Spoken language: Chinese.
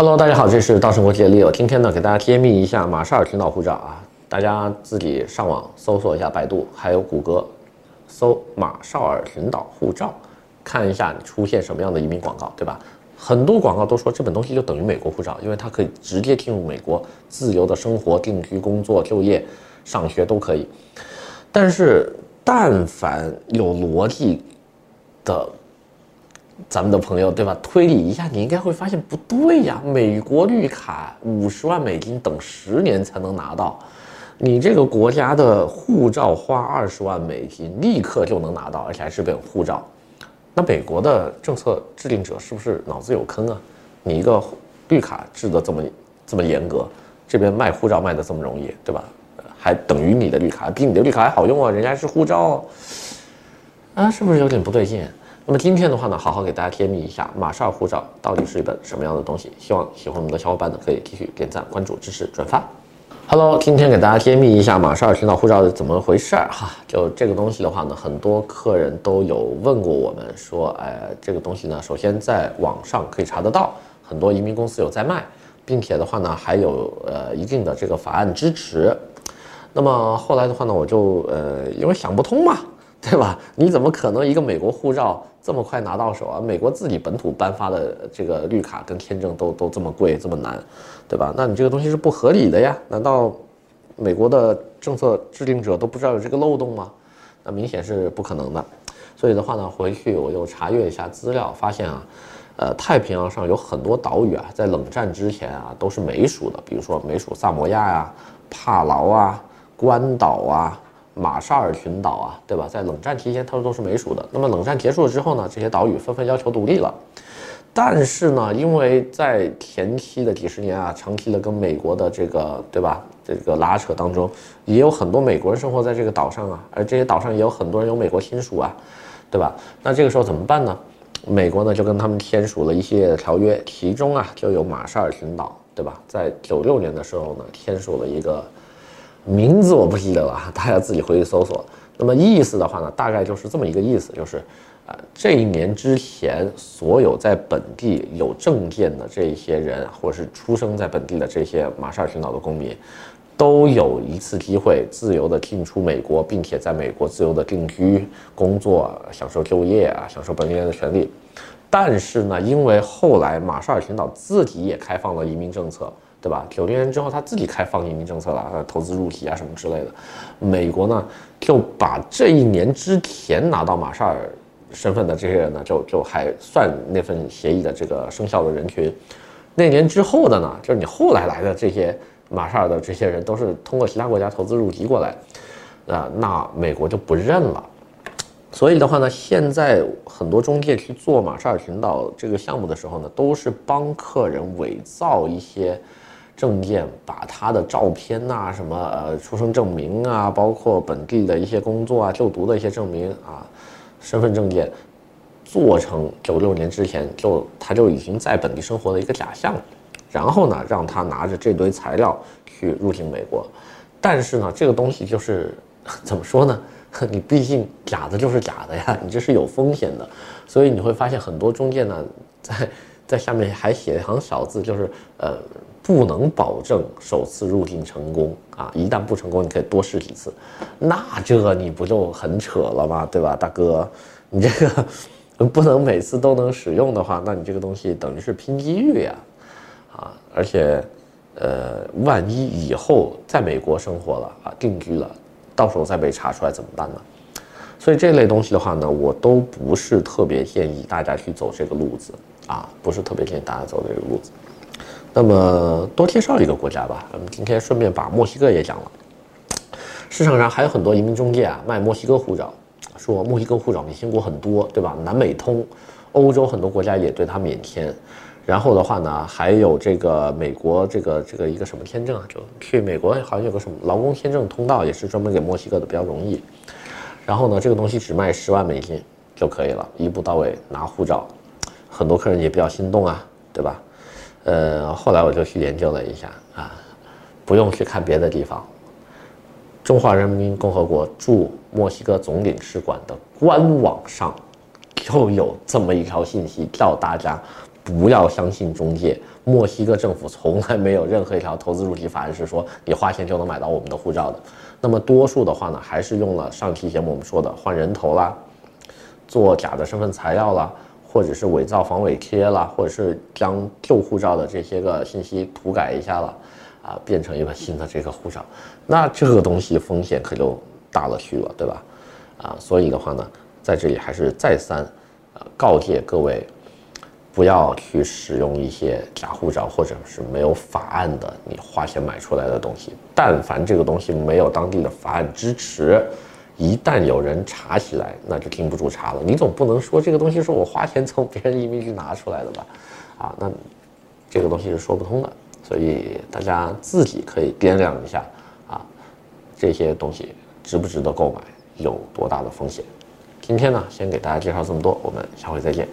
Hello，大家好，这是稻盛国际的 Leo。今天呢，给大家揭秘一下马绍尔群岛护照啊，大家自己上网搜索一下百度，还有谷歌，搜马绍尔群岛护照，看一下出现什么样的移民广告，对吧？很多广告都说这本东西就等于美国护照，因为它可以直接进入美国，自由的生活、定居、工作、就业、上学都可以。但是，但凡有逻辑的。咱们的朋友对吧？推理一下，你应该会发现不对呀。美国绿卡五十万美金等十年才能拿到，你这个国家的护照花二十万美金立刻就能拿到，而且还是本护照。那美国的政策制定者是不是脑子有坑啊？你一个绿卡制得这么这么严格，这边卖护照卖得这么容易，对吧？还等于你的绿卡比你的绿卡还好用啊？人家是护照啊，是不是有点不对劲？那么今天的话呢，好好给大家揭秘一下马绍尔护照到底是一本什么样的东西。希望喜欢我们的小伙伴呢，可以继续点赞、关注、支持、转发。Hello，今天给大家揭秘一下马绍尔群岛护照是怎么回事儿哈。就这个东西的话呢，很多客人都有问过我们说，哎，这个东西呢，首先在网上可以查得到，很多移民公司有在卖，并且的话呢，还有呃一定的这个法案支持。那么后来的话呢，我就呃因为想不通嘛。对吧？你怎么可能一个美国护照这么快拿到手啊？美国自己本土颁发的这个绿卡跟签证都都这么贵这么难，对吧？那你这个东西是不合理的呀？难道美国的政策制定者都不知道有这个漏洞吗？那明显是不可能的。所以的话呢，回去我又查阅一下资料，发现啊，呃，太平洋上有很多岛屿啊，在冷战之前啊都是美属的，比如说美属萨摩亚呀、帕劳啊、关岛啊。马绍尔群岛啊，对吧？在冷战期间，它都是美属的。那么冷战结束了之后呢，这些岛屿纷纷要求独立了。但是呢，因为在前期的几十年啊，长期的跟美国的这个，对吧？这个拉扯当中，也有很多美国人生活在这个岛上啊，而这些岛上也有很多人有美国亲属啊，对吧？那这个时候怎么办呢？美国呢就跟他们签署了一系列的条约，其中啊就有马绍尔群岛，对吧？在九六年的时候呢，签署了一个。名字我不记得了，大家自己回去搜索。那么意思的话呢，大概就是这么一个意思，就是，呃，这一年之前，所有在本地有证件的这些人，或者是出生在本地的这些马绍尔群岛的公民，都有一次机会自由的进出美国，并且在美国自由的定居、工作、享受就业啊，享受本地人的权利。但是呢，因为后来马绍尔群岛自己也开放了移民政策。对吧？九零年之后，他自己开放移民政策了，投资入籍啊什么之类的。美国呢，就把这一年之前拿到马绍尔身份的这些人呢，就就还算那份协议的这个生效的人群。那年之后的呢，就是你后来来的这些马绍尔的这些人，都是通过其他国家投资入籍过来，啊，那美国就不认了。所以的话呢，现在很多中介去做马绍尔群岛这个项目的时候呢，都是帮客人伪造一些。证件，把他的照片呐、什么呃出生证明啊，包括本地的一些工作啊、就读的一些证明啊，身份证件，做成九六年之前就他就已经在本地生活的一个假象，然后呢，让他拿着这堆材料去入境美国，但是呢，这个东西就是 怎么说呢？你毕竟假的就是假的呀，你这是有风险的，所以你会发现很多中介呢，在在下面还写一行小字，就是呃。不能保证首次入境成功啊！一旦不成功，你可以多试几次，那这你不就很扯了吗？对吧，大哥？你这个不能每次都能使用的话，那你这个东西等于是拼机遇呀！啊，而且，呃，万一以后在美国生活了啊，定居了，到时候再被查出来怎么办呢？所以这类东西的话呢，我都不是特别建议大家去走这个路子啊，不是特别建议大家走这个路子。那么多介绍一个国家吧，我们今天顺便把墨西哥也讲了。市场上还有很多移民中介啊，卖墨西哥护照，说墨西哥护照免签国很多，对吧？南美通，欧洲很多国家也对它免签。然后的话呢，还有这个美国这个这个一个什么签证啊，就去美国好像有个什么劳工签证通道，也是专门给墨西哥的，比较容易。然后呢，这个东西只卖十万美金就可以了，一步到位拿护照，很多客人也比较心动啊，对吧？呃，后来我就去研究了一下啊，不用去看别的地方，中华人民共和国驻墨西哥总领事馆的官网上就有这么一条信息，叫大家不要相信中介。墨西哥政府从来没有任何一条投资入籍法案是说你花钱就能买到我们的护照的。那么多数的话呢，还是用了上期节目我们说的换人头啦，做假的身份材料啦，或者是伪造防伪贴啦，或者是将旧护照的这些个信息涂改一下了，啊，变成一个新的这个护照，那这个东西风险可就大了去了，对吧？啊，所以的话呢，在这里还是再三，呃，告诫各位。不要去使用一些假护照，或者是没有法案的你花钱买出来的东西。但凡这个东西没有当地的法案支持，一旦有人查起来，那就经不住查了。你总不能说这个东西是我花钱从别人移民局拿出来的吧？啊，那这个东西是说不通的。所以大家自己可以掂量一下啊，这些东西值不值得购买，有多大的风险。今天呢，先给大家介绍这么多，我们下回再见。